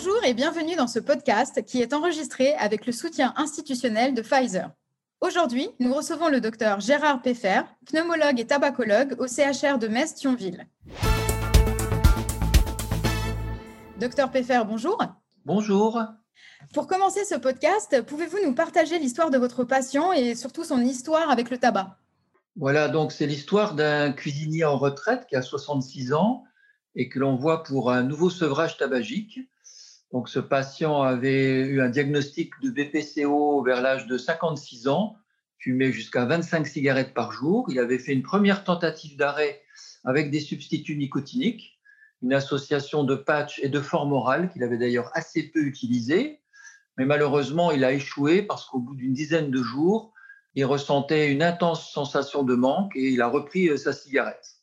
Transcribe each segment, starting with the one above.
Bonjour et bienvenue dans ce podcast qui est enregistré avec le soutien institutionnel de Pfizer. Aujourd'hui, nous recevons le docteur Gérard Peffer, pneumologue et tabacologue au CHR de Metz-Thionville. Docteur Peffer, bonjour. Bonjour. Pour commencer ce podcast, pouvez-vous nous partager l'histoire de votre patient et surtout son histoire avec le tabac? Voilà, donc c'est l'histoire d'un cuisinier en retraite qui a 66 ans et que l'on voit pour un nouveau sevrage tabagique. Donc ce patient avait eu un diagnostic de BPCO vers l'âge de 56 ans, fumait jusqu'à 25 cigarettes par jour. Il avait fait une première tentative d'arrêt avec des substituts nicotiniques, une association de patch et de forme orale qu'il avait d'ailleurs assez peu utilisé. Mais malheureusement, il a échoué parce qu'au bout d'une dizaine de jours, il ressentait une intense sensation de manque et il a repris euh, sa cigarette.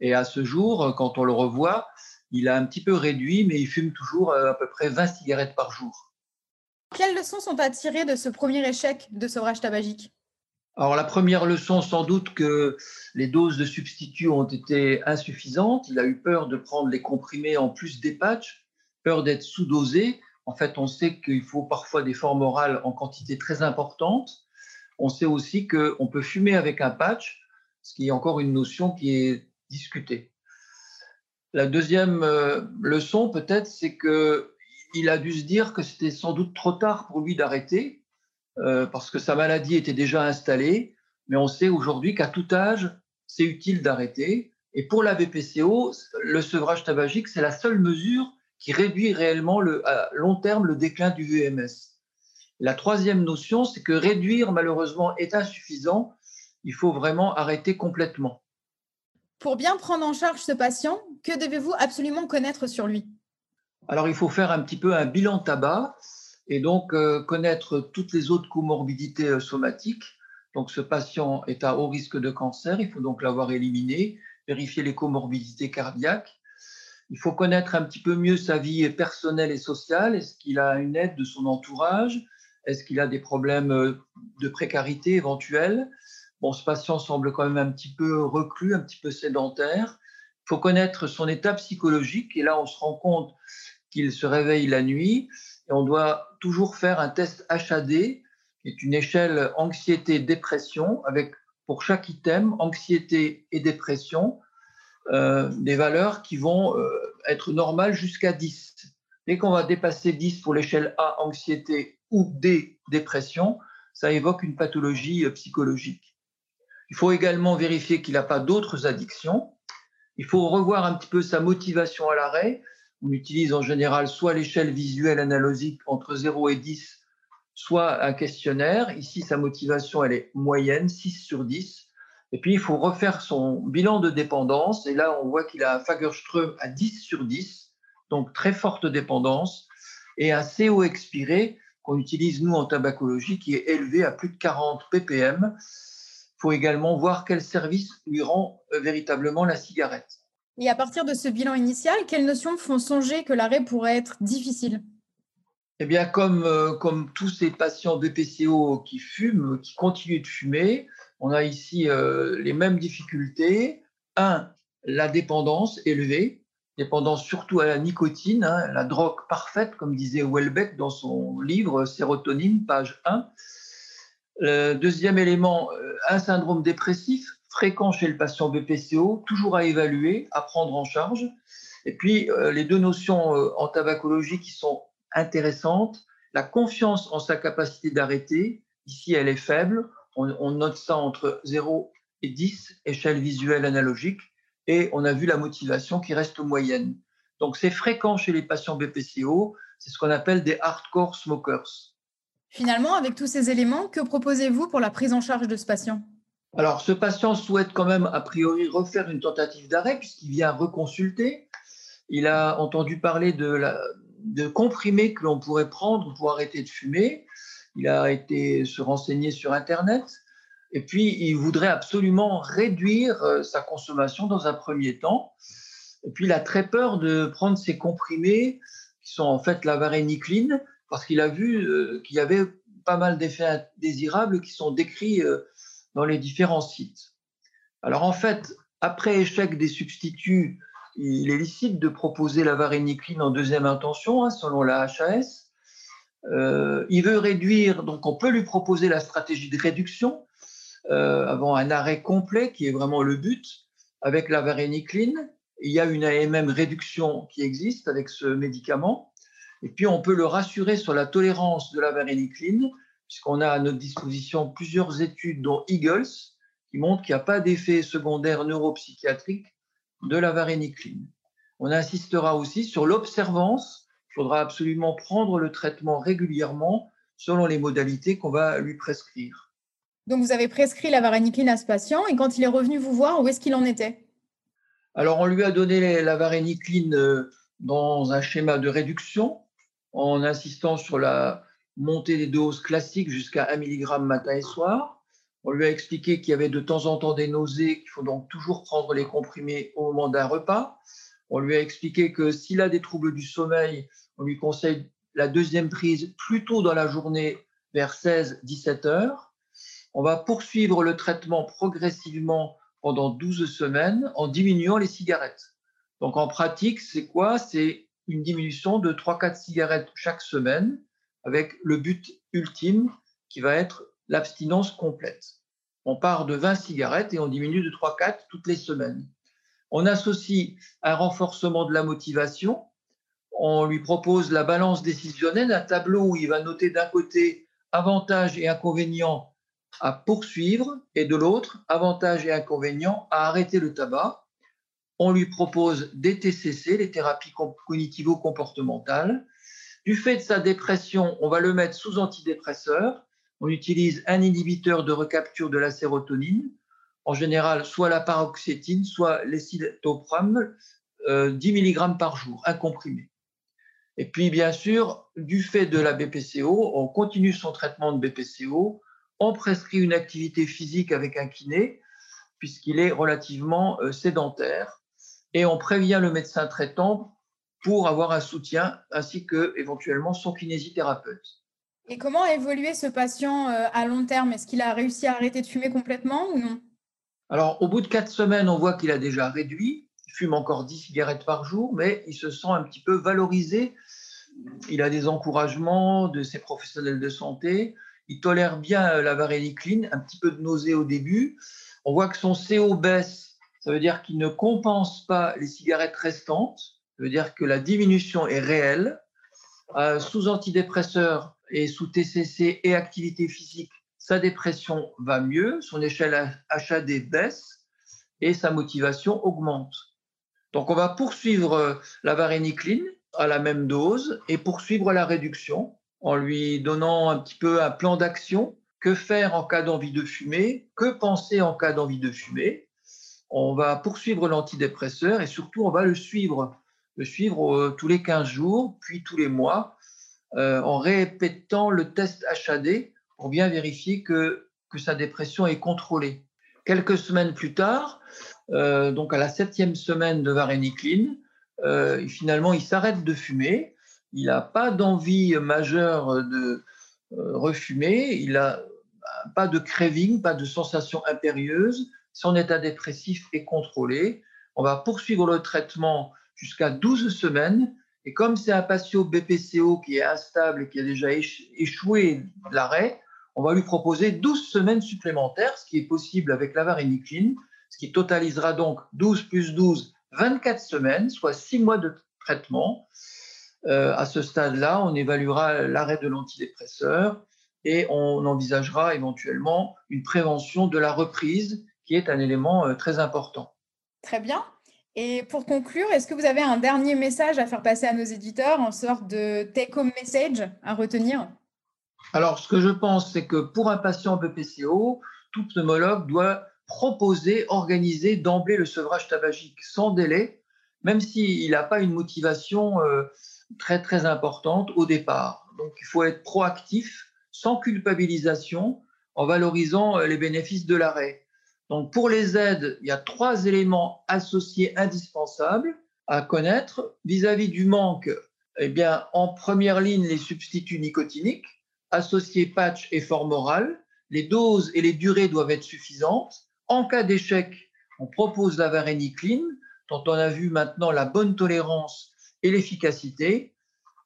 Et à ce jour, quand on le revoit, il a un petit peu réduit, mais il fume toujours euh, à peu près 20 cigarettes par jour. Quelles leçons sont à tirer de ce premier échec de sevrage tabagique? Alors la première leçon, sans doute que les doses de substituts ont été insuffisantes. Il a eu peur de prendre les comprimés en plus des patchs, peur d'être sous-dosé. En fait, on sait qu'il faut parfois des formes orales en quantité très importante. On sait aussi qu'on peut fumer avec un patch, ce qui est encore une notion qui est discuter. La deuxième euh, leçon, peut-être, c'est que il a dû se dire que c'était sans doute trop tard pour lui d'arrêter, euh, parce que sa maladie était déjà installée. Mais on sait aujourd'hui qu'à tout âge, c'est utile d'arrêter. Et pour la BPCO, le sevrage tabagique, c'est la seule mesure qui réduit réellement le, à long terme le déclin du VMS. La troisième notion, c'est que réduire, malheureusement, est insuffisant. Il faut vraiment arrêter complètement. Pour bien prendre en charge ce patient, que devez-vous absolument connaître sur lui? Alors, il faut faire un petit peu un bilan tabac et donc euh, connaître toutes les autres comorbidités euh, somatiques. Donc, ce patient est à haut risque de cancer, il faut donc l'avoir éliminé, vérifier les comorbidités cardiaques. Il faut connaître un petit peu mieux sa vie personnelle et sociale. Est-ce qu'il a une aide de son entourage? Est-ce qu'il a des problèmes euh, de précarité éventuels? Bon, ce patient semble quand même un petit peu reclus, un petit peu sédentaire. Faut connaître son état psychologique et là, on se rend compte qu'il se réveille la nuit et on doit toujours faire un test HAD, qui est une échelle anxiété-dépression, avec pour chaque item, anxiété et dépression, euh, des valeurs qui vont euh, être normales jusqu'à 10. Dès qu'on va dépasser 10 pour l'échelle A, anxiété, ou D, dépression, ça évoque une pathologie euh, psychologique. Il faut également vérifier qu'il n'a pas d'autres addictions. Il faut revoir un petit peu sa motivation à l'arrêt. On utilise en général soit l'échelle visuelle analogique entre 0 et 10, soit un questionnaire. Ici, sa motivation, elle est moyenne, 6 sur 10. Et puis, il faut refaire son bilan de dépendance. Et là, on voit qu'il a un Fagerström à 10 sur 10, donc très forte dépendance, et un CO expiré qu'on utilise, nous, en tabacologie, qui est élevé à plus de 40 ppm faut également voir quel service lui rend euh, véritablement la cigarette. Et à partir de ce bilan initial, quelles notions font songer que l'arrêt pourrait être difficile? Eh bien, comme, euh, comme tous ces patients BPCO qui fument, qui continuent de fumer, on a ici euh, les mêmes difficultés. Un, la dépendance élevée, dépendance surtout à la nicotine, hein, la drogue parfaite, comme disait Welbeck dans son livre Sérotonine, page 1. Le deuxième élément, euh, un syndrome dépressif fréquent chez le patient BPCO, toujours à évaluer, à prendre en charge. Et puis, euh, les deux notions euh, en tabacologie qui sont intéressantes, la confiance en sa capacité d'arrêter, ici elle est faible, on, note ça entre 0 et 10, échelle visuelle analogique, et on a vu la motivation qui reste moyenne. Donc c'est fréquent chez les patients BPCO, c'est ce qu'on appelle des hardcore smokers. Finalement, avec tous ces éléments, que proposez-vous pour la prise en charge de ce patient? Alors, ce patient souhaite quand même, a priori, refaire une tentative d'arrêt puisqu'il vient reconsulter. Il a entendu parler de, de comprimés que l'on pourrait prendre pour arrêter de fumer. Il a été se renseigner sur Internet. Et puis, il voudrait absolument réduire euh, sa consommation dans un premier temps. Et puis, il a très peur de prendre ces comprimés qui sont en fait la varénicline, parce qu'il a vu euh, qu'il y avait pas mal d'effets indésirables qui sont décrits euh, dans les différents sites. Alors en fait, après échec des substituts il est licite de proposer la varénicline en deuxième intention, hein, selon la HAS. Euh, il veut réduire, donc on peut lui proposer la stratégie de réduction avant un arrêt complet, qui est vraiment le but, avec la varénicline. Il y a une AMM réduction qui existe avec ce médicament. Et puis on peut le rassurer sur la tolérance de la varénicline, puisqu'on a à notre disposition plusieurs études, dont Eagles, qui montrent qu'il n'y a pas d'effet secondaire neuropsychiatrique de la varénicline. On insistera aussi sur l'observance. Il faudra absolument prendre le traitement régulièrement selon les modalités qu'on va lui prescrire. Donc vous avez prescrit la varénicline à ce patient et quand il est revenu vous voir, où est-ce qu'il en était? Alors on lui a donné la varénicline euh, dans un schéma de réduction en insistant sur la montée des doses classiques jusqu'à 1 mg matin et soir. On lui a expliqué qu'il y avait de temps en temps des nausées, qu'il faut donc toujours prendre les comprimés au moment d'un repas. On lui a expliqué que s'il a des troubles du sommeil, on lui conseille la deuxième prise plutôt dans la journée vers 16-17 heures. On va poursuivre le traitement progressivement pendant 12 semaines en diminuant les cigarettes. Donc en pratique, c'est quoi? C'est une diminution de 3-4 cigarettes chaque semaine avec le but ultime qui va être l'abstinence complète. On part de 20 cigarettes et on diminue de 3-4 toutes les semaines. On associe un renforcement de la motivation. On lui propose la balance décisionnelle, un tableau où il va noter d'un côté avantages et inconvénients à poursuivre et de l'autre avantages et inconvénients à arrêter le tabac. On lui propose des TCC, les thérapies cognitivo-comportementales. Du fait de sa dépression, on va le mettre sous antidépresseur on utilise un inhibiteur de recapture de la sérotonine, en général soit la paroxétine, soit l'escitalopram, 10 euh, mg par jour, un comprimé. Et puis, bien sûr, du fait de la BPCO, on continue son traitement de BPCO, on prescrit une activité physique avec un kiné, puisqu'il est relativement euh, sédentaire, et on prévient le médecin traitant pour avoir un soutien, ainsi que éventuellement son kinésithérapeute. Et comment a évolué ce patient euh, à long terme? Est-ce qu'il a réussi à arrêter de fumer complètement ou non? Alors, au bout de quatre semaines, on voit qu'il a déjà réduit. Il fume encore 10 cigarettes par jour, mais il se sent un petit peu valorisé. Il a des encouragements de ses professionnels de santé. Il tolère bien euh, la varénicline, un petit peu de nausée au début. On voit que son CO baisse, ça veut dire qu'il ne compense pas les cigarettes restantes. Ça veut dire que la diminution est réelle. Euh, sous antidépresseurs, et sous TCC et activité physique, sa dépression va mieux, son échelle HAD baisse et sa motivation augmente. Donc on va poursuivre euh, la varénicline à la même dose et poursuivre la réduction en lui donnant un petit peu un plan d'action. Que faire en cas d'envie de fumer? Que penser en cas d'envie de fumer? On va poursuivre l'antidépresseur et surtout on va le suivre, le suivre euh, tous les 15 jours, puis tous les mois euh, en répétant le test HAD pour bien vérifier que, que sa dépression est contrôlée. Quelques semaines plus tard, euh, donc à la septième semaine de varénicline, euh, finalement il s'arrête de fumer. Il n'a pas d'envie majeure de refumer. Il n'a pas de craving, pas de sensation impérieuse. Son état dépressif est contrôlé. On va poursuivre le traitement jusqu'à 12 semaines et comme c'est un patient BPCO qui est instable et qui a déjà échoué l'arrêt, on va lui proposer 12 semaines supplémentaires, ce qui est possible avec la varénicline, ce qui totalisera donc 12 plus 12, 24 semaines, soit 6 mois de traitement. Euh, à ce stade-là, on évaluera l'arrêt de l'antidépresseur et on envisagera éventuellement une prévention de la reprise, qui est un élément euh, très important. Très bien. Et pour conclure, est-ce que vous avez un dernier message à faire passer à nos éditeurs, en sorte de take-home message à retenir? Alors, ce que je pense, c'est que pour un patient BPCO, tout pneumologue doit proposer, organiser d'emblée le sevrage tabagique sans délai, même s'il n'a pas une motivation euh, très très importante au départ. Donc, il faut être proactif, sans culpabilisation, en valorisant euh, les bénéfices de l'arrêt. Donc pour les aides, il y a trois éléments associés indispensables à connaître. Vis-à-vis du manque, eh bien, en première ligne, les substituts nicotiniques, associés patch et forme orale. Les doses et les durées doivent être suffisantes. En cas d'échec, on propose la varénicline dont on a vu maintenant la bonne tolérance et l'efficacité.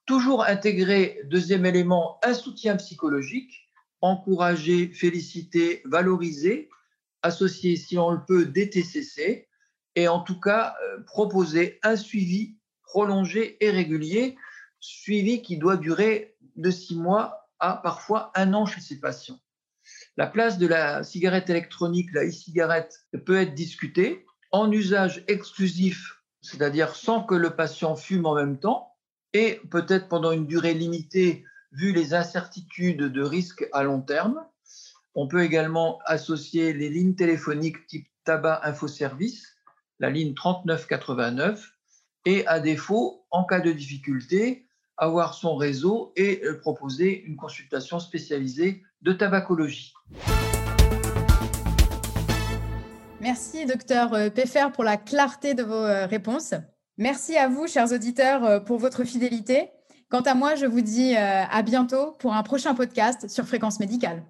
Toujours intégrer, deuxième élément, un soutien psychologique, encourager, féliciter, valoriser, associer, si on le peut, des TCC, et en tout cas euh, proposer un suivi prolongé et régulier, suivi qui doit durer de six mois à parfois un an chez ces patients. La place de la cigarette électronique, la e-cigarette, peut être discutée en usage exclusif, c'est-à-dire sans que le patient fume en même temps, et peut-être pendant une durée limitée, vu les incertitudes de risque à long terme. On peut également associer les lignes téléphoniques type tabac infoservice, la ligne 3989, et à défaut, en cas de difficulté, avoir son réseau et proposer une consultation spécialisée de tabacologie. Merci, docteur euh, Peffer, pour la clarté de vos euh, réponses. Merci à vous, chers auditeurs, euh, pour votre fidélité. Quant à moi, je vous dis à bientôt pour un prochain podcast sur Fréquence Médicale.